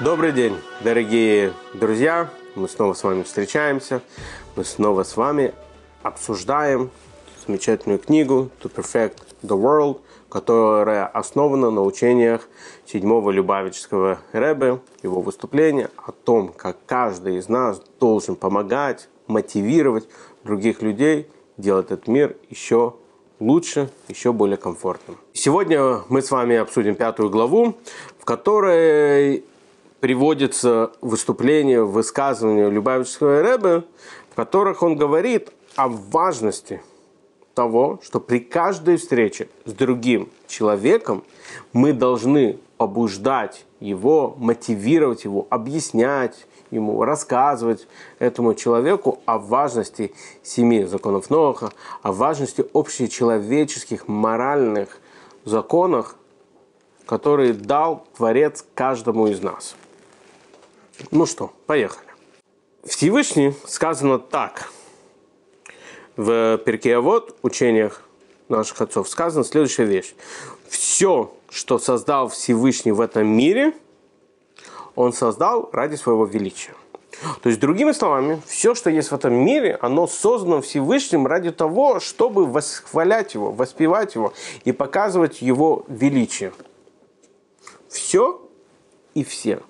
Добрый день, дорогие друзья! Мы снова с вами встречаемся. Мы снова с вами обсуждаем замечательную книгу «To Perfect the World», которая основана на учениях седьмого Любавического Рэбе, его выступления о том, как каждый из нас должен помогать, мотивировать других людей делать этот мир еще лучше, еще более комфортным. Сегодня мы с вами обсудим пятую главу, в которой приводится выступление, высказывание Любавического Рэбе, в которых он говорит о важности того, что при каждой встрече с другим человеком мы должны побуждать его, мотивировать его, объяснять ему, рассказывать этому человеку о важности семи законов Ноха, о важности общечеловеческих моральных законах, которые дал Творец каждому из нас. Ну что, поехали. Всевышний сказано так. В Перкеавод, учениях наших отцов, сказано следующая вещь. Все, что создал Всевышний в этом мире, он создал ради своего величия. То есть, другими словами, все, что есть в этом мире, оно создано Всевышним ради того, чтобы восхвалять его, воспевать его и показывать его величие. Все и все –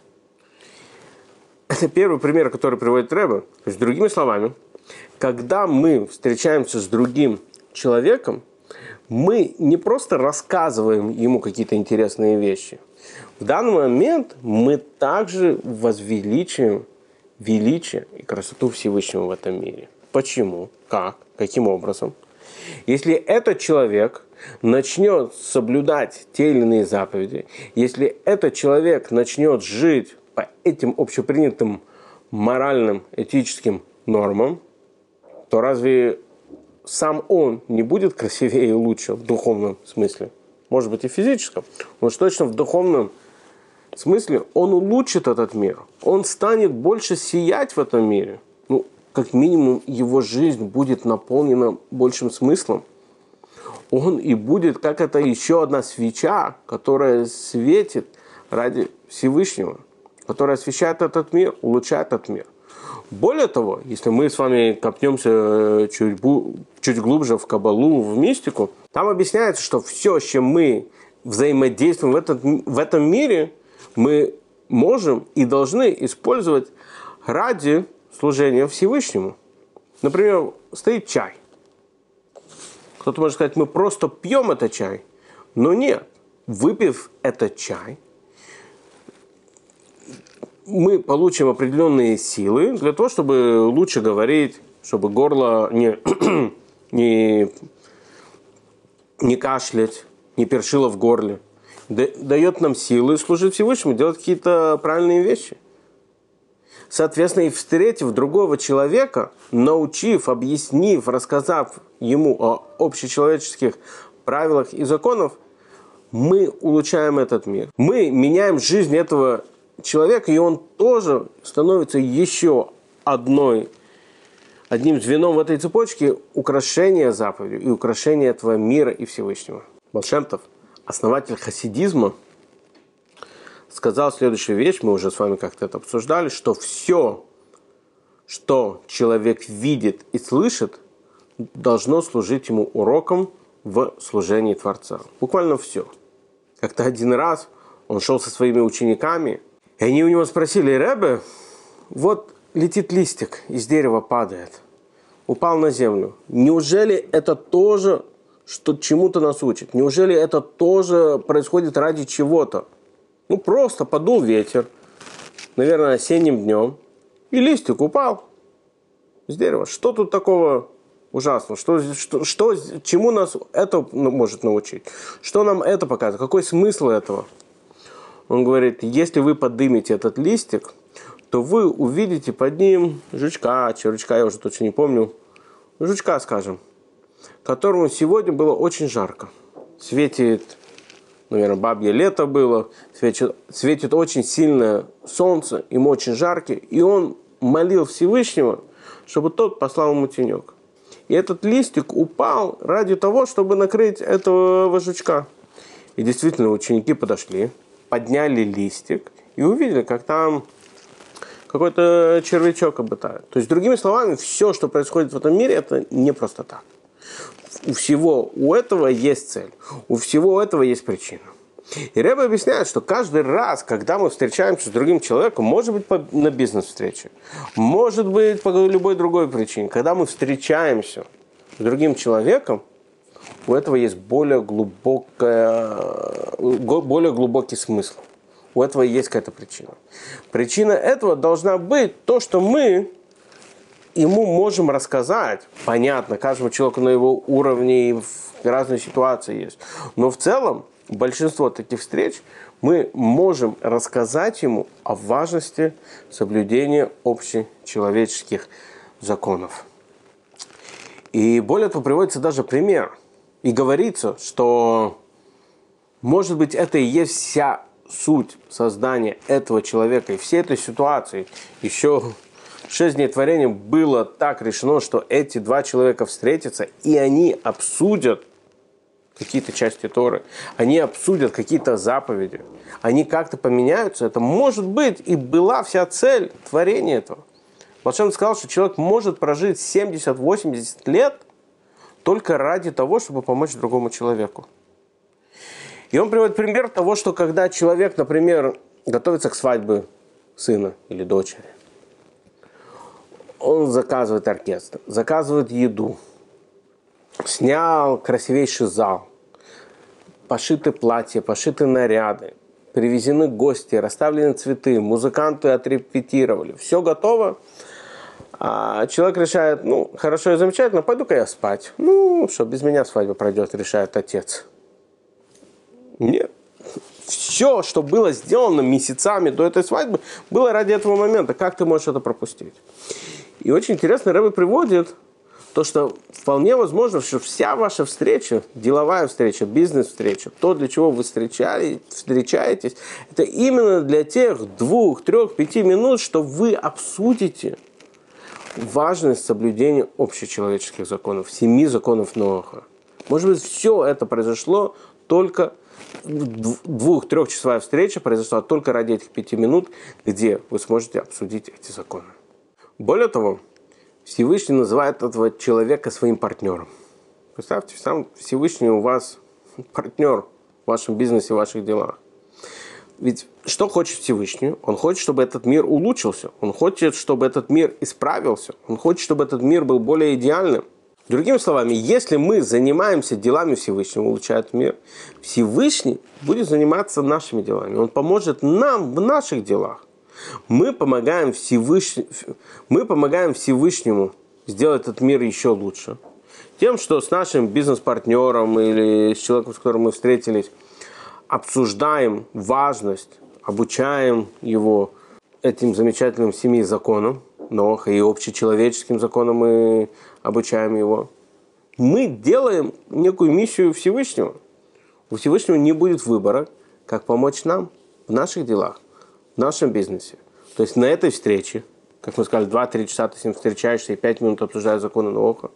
это первый пример, который приводит Рэбе. То есть, другими словами, когда мы встречаемся с другим человеком, мы не просто рассказываем ему какие-то интересные вещи. В данный момент мы также возвеличиваем величие и красоту Всевышнего в этом мире. Почему? Как? Каким образом? Если этот человек начнет соблюдать те или иные заповеди, если этот человек начнет жить по этим общепринятым моральным, этическим нормам, то разве сам он не будет красивее и лучше в духовном смысле? Может быть и в физическом, но уж точно в духовном смысле он улучшит этот мир. Он станет больше сиять в этом мире. Ну, как минимум, его жизнь будет наполнена большим смыслом. Он и будет как это еще одна свеча, которая светит ради Всевышнего который освещает этот мир, улучшает этот мир. Более того, если мы с вами копнемся э, чуть, чуть глубже в кабалу, в мистику, там объясняется, что все, с чем мы взаимодействуем в, этот, в этом мире, мы можем и должны использовать ради служения Всевышнему. Например, стоит чай. Кто-то может сказать, мы просто пьем этот чай. Но нет, выпив этот чай – мы получим определенные силы для того, чтобы лучше говорить, чтобы горло не, не, не кашлять, не першило в горле. Дает нам силы служить Всевышнему, делать какие-то правильные вещи. Соответственно, и встретив другого человека, научив, объяснив, рассказав ему о общечеловеческих правилах и законах, мы улучшаем этот мир. Мы меняем жизнь этого человек, и он тоже становится еще одной, одним звеном в этой цепочке украшения заповедью и украшения этого мира и Всевышнего. Балшемтов, основатель хасидизма, сказал следующую вещь, мы уже с вами как-то это обсуждали, что все, что человек видит и слышит, должно служить ему уроком в служении Творца. Буквально все. Как-то один раз он шел со своими учениками – и они у него спросили, Рэбе, вот летит листик, из дерева падает, упал на землю. Неужели это тоже что чему-то нас учит? Неужели это тоже происходит ради чего-то? Ну, просто подул ветер, наверное, осенним днем, и листик упал с дерева. Что тут такого ужасного? Что, что, что, чему нас это может научить? Что нам это показывает? Какой смысл этого? Он говорит, если вы поднимете этот листик, то вы увидите под ним жучка, червячка, я уже точно не помню, жучка, скажем, которому сегодня было очень жарко. Светит, наверное, бабье лето было, светит, светит очень сильное солнце, ему очень жарко, и он молил Всевышнего, чтобы тот послал ему тенек. И этот листик упал ради того, чтобы накрыть этого жучка. И действительно, ученики подошли, подняли листик и увидели, как там какой-то червячок обитает. То есть, другими словами, все, что происходит в этом мире, это не просто так. У всего у этого есть цель, у всего этого есть причина. И Рэбе объясняет, что каждый раз, когда мы встречаемся с другим человеком, может быть на бизнес-встрече, может быть по любой другой причине, когда мы встречаемся с другим человеком, у этого есть более, глубокая, более глубокий смысл. У этого есть какая-то причина. Причина этого должна быть то, что мы ему можем рассказать. Понятно, каждому человеку на его уровне и в разные ситуации есть. Но в целом большинство таких встреч мы можем рассказать ему о важности соблюдения общечеловеческих законов. И более того, приводится даже пример. И говорится, что, может быть, это и есть вся суть создания этого человека и всей этой ситуации. Еще шесть дней творения было так решено, что эти два человека встретятся, и они обсудят какие-то части Торы, они обсудят какие-то заповеди, они как-то поменяются. Это может быть и была вся цель творения этого. Волшебник сказал, что человек может прожить 70-80 лет только ради того, чтобы помочь другому человеку. И он приводит пример того, что когда человек, например, готовится к свадьбе сына или дочери, он заказывает оркестр, заказывает еду, снял красивейший зал, пошиты платья, пошиты наряды, привезены гости, расставлены цветы, музыканты отрепетировали, все готово. А человек решает, ну, хорошо и замечательно, пойду-ка я спать. Ну, что, без меня свадьба пройдет, решает отец. Нет. Все, что было сделано месяцами до этой свадьбы, было ради этого момента. Как ты можешь это пропустить? И очень интересно, Рэбе приводит то, что вполне возможно, что вся ваша встреча, деловая встреча, бизнес-встреча, то, для чего вы встречаетесь, это именно для тех двух, трех, пяти минут, что вы обсудите важность соблюдения общечеловеческих законов, семи законов Ноаха. Может быть, все это произошло только двух-трехчасовая встреча произошла только ради этих пяти минут, где вы сможете обсудить эти законы. Более того, Всевышний называет этого человека своим партнером. Представьте, сам Всевышний у вас партнер в вашем бизнесе, в ваших делах. Ведь что хочет Всевышний? Он хочет, чтобы этот мир улучшился. Он хочет, чтобы этот мир исправился. Он хочет, чтобы этот мир был более идеальным. Другими словами, если мы занимаемся делами Всевышнего, улучшает мир, Всевышний будет заниматься нашими делами. Он поможет нам в наших делах мы помогаем, Всевыш... мы помогаем Всевышнему сделать этот мир еще лучше. Тем, что с нашим бизнес-партнером или с человеком, с которым мы встретились, обсуждаем важность, обучаем его этим замечательным семи законам, но и общечеловеческим законам мы обучаем его. Мы делаем некую миссию Всевышнего. У Всевышнего не будет выбора, как помочь нам в наших делах в нашем бизнесе. То есть на этой встрече, как мы сказали, 2-3 часа ты с ним встречаешься и 5 минут обсуждаешь законы Ноха.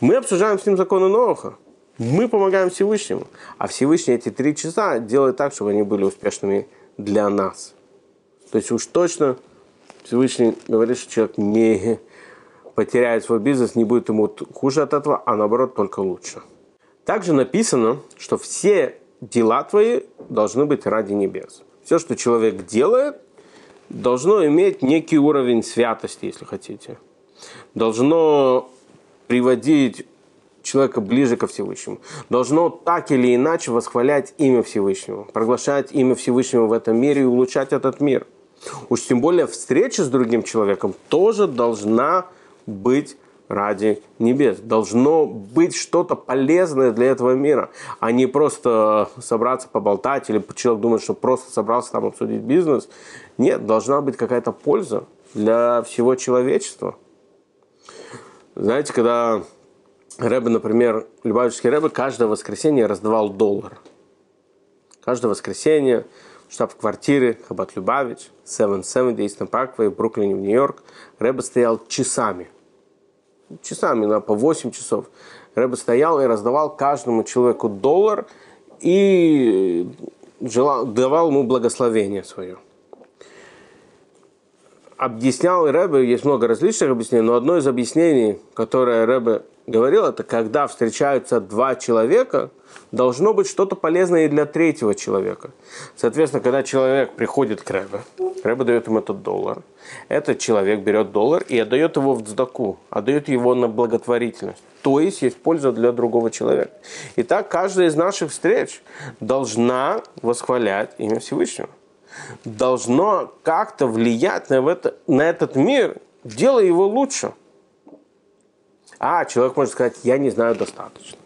Мы обсуждаем с ним законы Ноха. Мы помогаем Всевышнему. А Всевышний эти три часа делает так, чтобы они были успешными для нас. То есть уж точно Всевышний говорит, что человек не потеряет свой бизнес, не будет ему хуже от этого, а наоборот только лучше. Также написано, что все дела твои должны быть ради небес все, что человек делает, должно иметь некий уровень святости, если хотите. Должно приводить человека ближе ко Всевышнему. Должно так или иначе восхвалять имя Всевышнего, проглашать имя Всевышнего в этом мире и улучшать этот мир. Уж тем более встреча с другим человеком тоже должна быть ради небес. Должно быть что-то полезное для этого мира, а не просто собраться поболтать или человек думает, что просто собрался там обсудить бизнес. Нет, должна быть какая-то польза для всего человечества. Знаете, когда Рэбе, например, Любавичский Рэбе каждое воскресенье раздавал доллар. Каждое воскресенье в штаб-квартире Хабат Любавич, 770 Eastern Parkway Бруклине, в Нью-Йорк, Рэбе стоял часами – часами, на по 8 часов. Рэбе стоял и раздавал каждому человеку доллар и желал, давал ему благословение свое. Объяснял Рэбе, есть много различных объяснений, но одно из объяснений, которое Рэбе говорил, это когда встречаются два человека, должно быть что-то полезное и для третьего человека. Соответственно, когда человек приходит к Рэбе, Рэбе дает ему этот доллар, этот человек берет доллар и отдает его в цдаку, отдает его на благотворительность. То есть есть польза для другого человека. И так каждая из наших встреч должна восхвалять имя Всевышнего. Должно как-то влиять на, это, на этот мир, делая его лучше. А человек может сказать, я не знаю достаточно.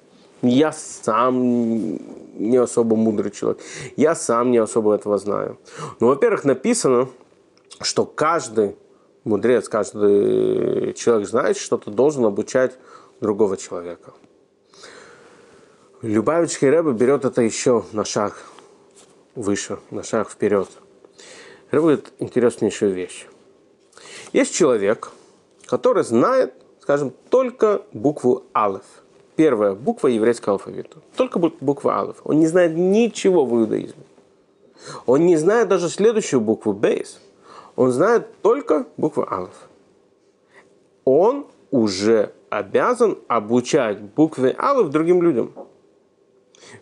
Я сам не особо мудрый человек. Я сам не особо этого знаю. Ну, во-первых, написано, что каждый мудрец, каждый человек знает что-то, должен обучать другого человека. Любавичский Рэбе берет это еще на шаг выше, на шаг вперед. Рэбе говорит интереснейшую вещь. Есть человек, который знает, скажем, только букву Алеф. Первая буква еврейского алфавита. Только буква Алеф. Он не знает ничего в иудаизме. Он не знает даже следующую букву Бейс. Он знает только букву Алеф. Он уже обязан обучать буквы Алеф другим людям.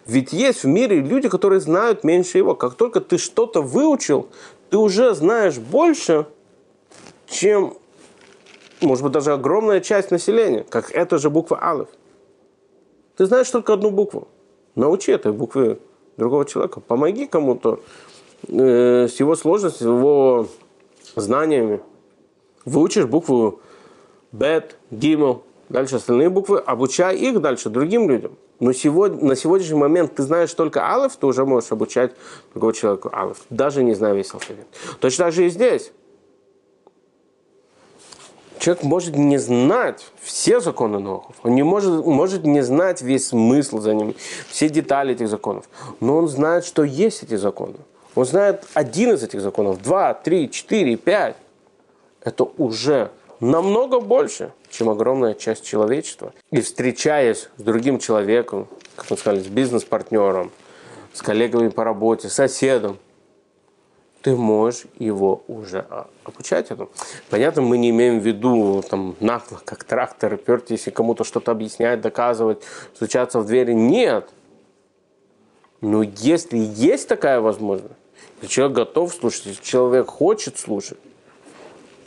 Ведь есть в мире люди, которые знают меньше его. Как только ты что-то выучил, ты уже знаешь больше, чем, может быть, даже огромная часть населения, как эта же буква Алеф. Ты знаешь только одну букву. Научи этой буквы другого человека. Помоги кому-то э, с его сложностью, с его знаниями. Выучишь букву Бет, Гимл, дальше остальные буквы, обучай их дальше другим людям. Но сегодня, на сегодняшний момент ты знаешь только алф, ты уже можешь обучать другого человека алф, даже не зная весь алфавит. Точно так же и здесь. Человек может не знать все законы Нохов, он не может, может не знать весь смысл за ними, все детали этих законов, но он знает, что есть эти законы. Он знает один из этих законов, два, три, четыре, пять. Это уже намного больше, чем огромная часть человечества. И встречаясь с другим человеком, как мы сказали, с бизнес-партнером, с коллегами по работе, соседом, ты можешь его уже обучать этому. Понятно, мы не имеем в виду там нагло, как трактор, пертись и кому-то что-то объяснять, доказывать, стучаться в двери. Нет. Но если есть такая возможность, если человек готов слушать, если человек хочет слушать,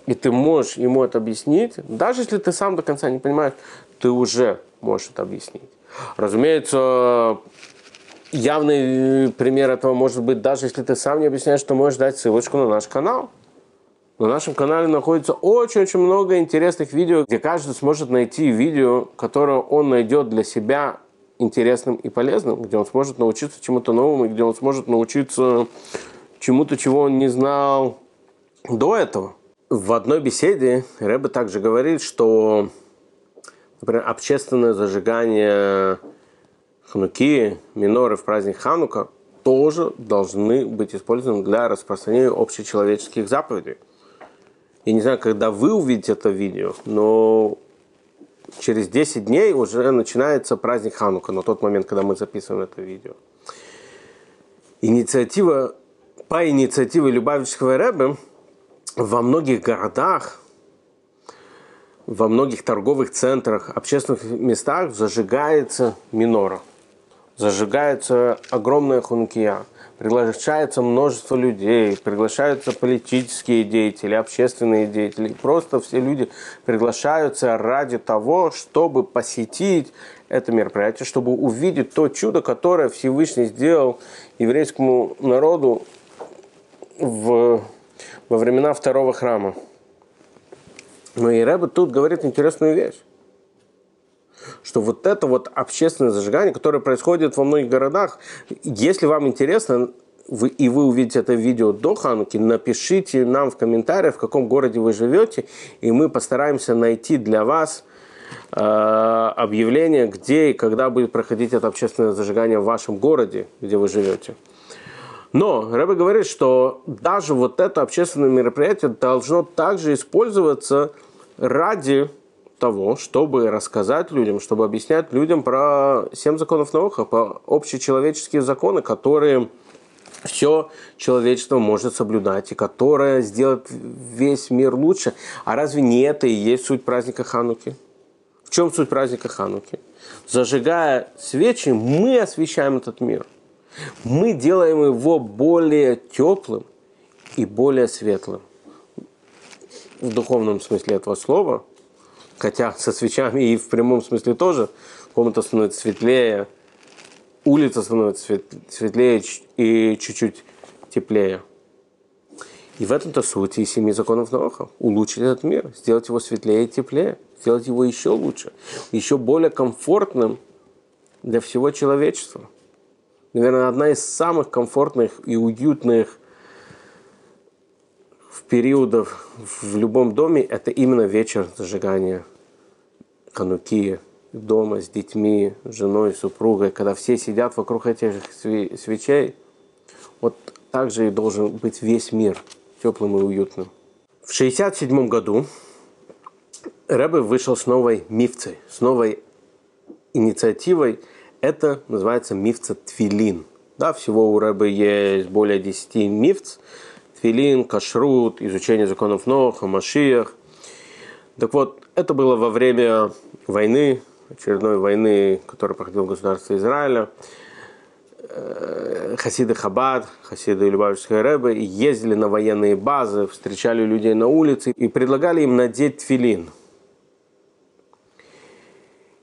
и ты можешь ему это объяснить, даже если ты сам до конца не понимаешь, ты уже можешь это объяснить. Разумеется, явный пример этого может быть, даже если ты сам не объясняешь, то можешь дать ссылочку на наш канал. На нашем канале находится очень-очень много интересных видео, где каждый сможет найти видео, которое он найдет для себя интересным и полезным, где он сможет научиться чему-то новому, где он сможет научиться чему-то, чего он не знал до этого. В одной беседе Рэбе также говорит, что, например, общественное зажигание хануки, миноры в праздник Ханука тоже должны быть использованы для распространения общечеловеческих заповедей. Я не знаю, когда вы увидите это видео, но через 10 дней уже начинается праздник Ханука, на тот момент, когда мы записываем это видео. Инициатива, по инициативе Любавичского Рэбе во многих городах, во многих торговых центрах, общественных местах зажигается минора – зажигается огромная хункия, приглашается множество людей, приглашаются политические деятели, общественные деятели. Просто все люди приглашаются ради того, чтобы посетить это мероприятие, чтобы увидеть то чудо, которое Всевышний сделал еврейскому народу в, во времена второго храма. Но и Рэбе тут говорит интересную вещь что вот это вот общественное зажигание, которое происходит во многих городах, если вам интересно, вы, и вы увидите это видео до Хануки, напишите нам в комментариях, в каком городе вы живете, и мы постараемся найти для вас э, объявление, где и когда будет проходить это общественное зажигание в вашем городе, где вы живете. Но Рэбе говорит, что даже вот это общественное мероприятие должно также использоваться ради того, чтобы рассказать людям, чтобы объяснять людям про семь законов наука, про общечеловеческие законы, которые все человечество может соблюдать, и которое сделает весь мир лучше. А разве не это и есть суть праздника Хануки? В чем суть праздника Хануки? Зажигая свечи, мы освещаем этот мир. Мы делаем его более теплым и более светлым. В духовном смысле этого слова, хотя со свечами и в прямом смысле тоже, комната становится светлее, улица становится светлее и чуть-чуть теплее. И в этом-то суть и семи законов Ноаха. Улучшить этот мир, сделать его светлее и теплее, сделать его еще лучше, еще более комфортным для всего человечества. Наверное, одна из самых комфортных и уютных периодов в любом доме – это именно вечер зажигания кануки, дома с детьми, женой, супругой, когда все сидят вокруг этих свечей, вот так же и должен быть весь мир теплым и уютным. В 1967 году Рэбе вышел с новой мифцей, с новой инициативой. Это называется мифца Твилин. Да, всего у Рэбе есть более 10 мифц. Твилин, Кашрут, изучение законов Ноха, Машиях. Так вот, это было во время войны очередной войны, которая проходила в государстве Израиля, э, хасиды Хабад, хасиды Любавичская Рэбе ездили на военные базы, встречали людей на улице и предлагали им надеть тфилин.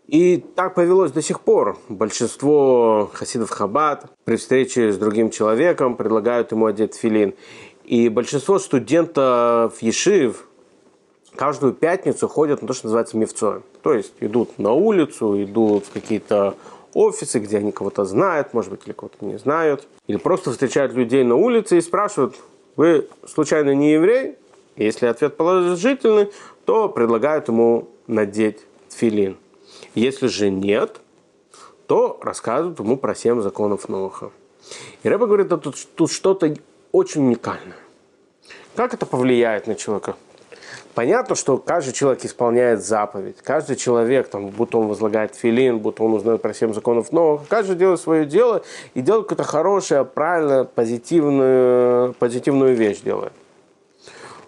И так повелось до сих пор. Большинство хасидов Хабад при встрече с другим человеком предлагают ему одеть филин. И большинство студентов Ешив, каждую пятницу ходят на то, что называется мифцой. То есть идут на улицу, идут в какие-то офисы, где они кого-то знают, может быть, или кого-то не знают. Или просто встречают людей на улице и спрашивают, вы случайно не еврей? Если ответ положительный, то предлагают ему надеть тфилин. Если же нет, то рассказывают ему про семь законов Ноха. И Рэба говорит, что тут, тут что-то очень уникальное. Как это повлияет на человека? Понятно, что каждый человек исполняет заповедь. Каждый человек, там, будто он возлагает филин, будто он узнает про семь законов но каждый делает свое дело и делает какое-то хорошее, правильное, позитивную, позитивную вещь делает.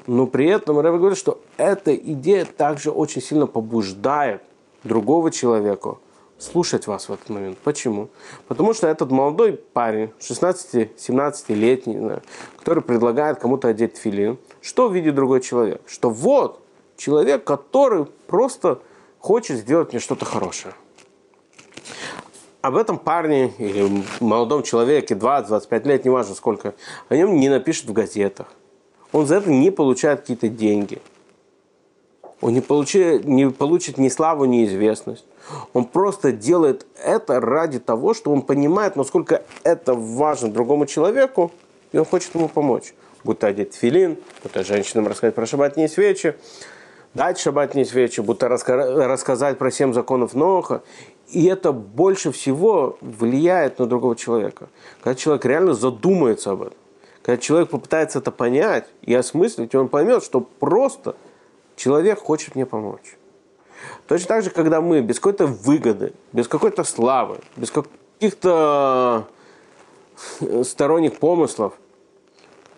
Но при этом Рэбе говорит, что эта идея также очень сильно побуждает другого человека – слушать вас в этот момент. Почему? Потому что этот молодой парень, 16-17-летний, который предлагает кому-то одеть филин, что видит другой человек? Что вот человек, который просто хочет сделать мне что-то хорошее. Об этом парне или молодом человеке, 20-25 лет, неважно сколько, о нем не напишут в газетах. Он за это не получает какие-то деньги. Он не получит, не получит ни славу, ни известность. Он просто делает это ради того, что он понимает, насколько это важно другому человеку, и он хочет ему помочь. Будто одеть филин, будто женщинам рассказать про шабатные свечи, дать шабатные свечи, будто раска- рассказать про семь законов Ноха. И это больше всего влияет на другого человека. Когда человек реально задумается об этом, когда человек попытается это понять и осмыслить, он поймет, что просто человек хочет мне помочь. Точно так же, когда мы без какой-то выгоды, без какой-то славы, без каких-то э, сторонних помыслов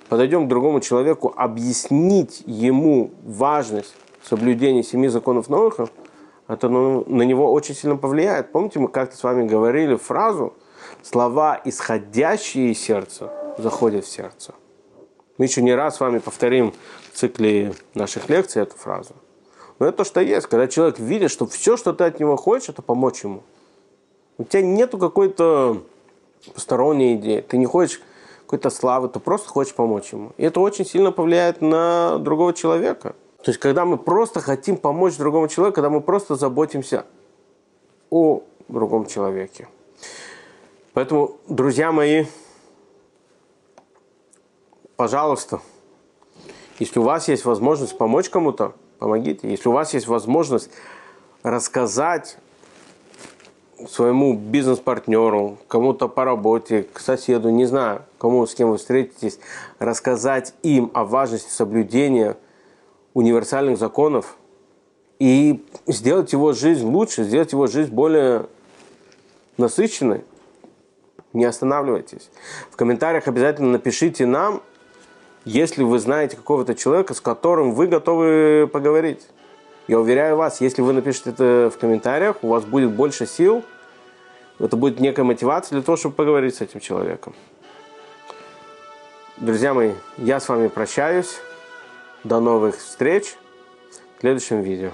подойдем к другому человеку, объяснить ему важность соблюдения семи законов Ноаха, это на него очень сильно повлияет. Помните, мы как-то с вами говорили фразу «слова, исходящие из сердца, заходят в сердце». Мы еще не раз с вами повторим в цикле наших лекций эту фразу. Но это то, что есть. Когда человек видит, что все, что ты от него хочешь, это помочь ему. У тебя нету какой-то посторонней идеи. Ты не хочешь какой-то славы, ты просто хочешь помочь ему. И это очень сильно повлияет на другого человека. То есть, когда мы просто хотим помочь другому человеку, когда мы просто заботимся о другом человеке. Поэтому, друзья мои, пожалуйста, если у вас есть возможность помочь кому-то, помогите. Если у вас есть возможность рассказать своему бизнес-партнеру, кому-то по работе, к соседу, не знаю, кому, с кем вы встретитесь, рассказать им о важности соблюдения универсальных законов и сделать его жизнь лучше, сделать его жизнь более насыщенной, Не останавливайтесь. В комментариях обязательно напишите нам, если вы знаете какого-то человека, с которым вы готовы поговорить. Я уверяю вас, если вы напишете это в комментариях, у вас будет больше сил, это будет некая мотивация для того, чтобы поговорить с этим человеком. Друзья мои, я с вами прощаюсь. До новых встреч в следующем видео.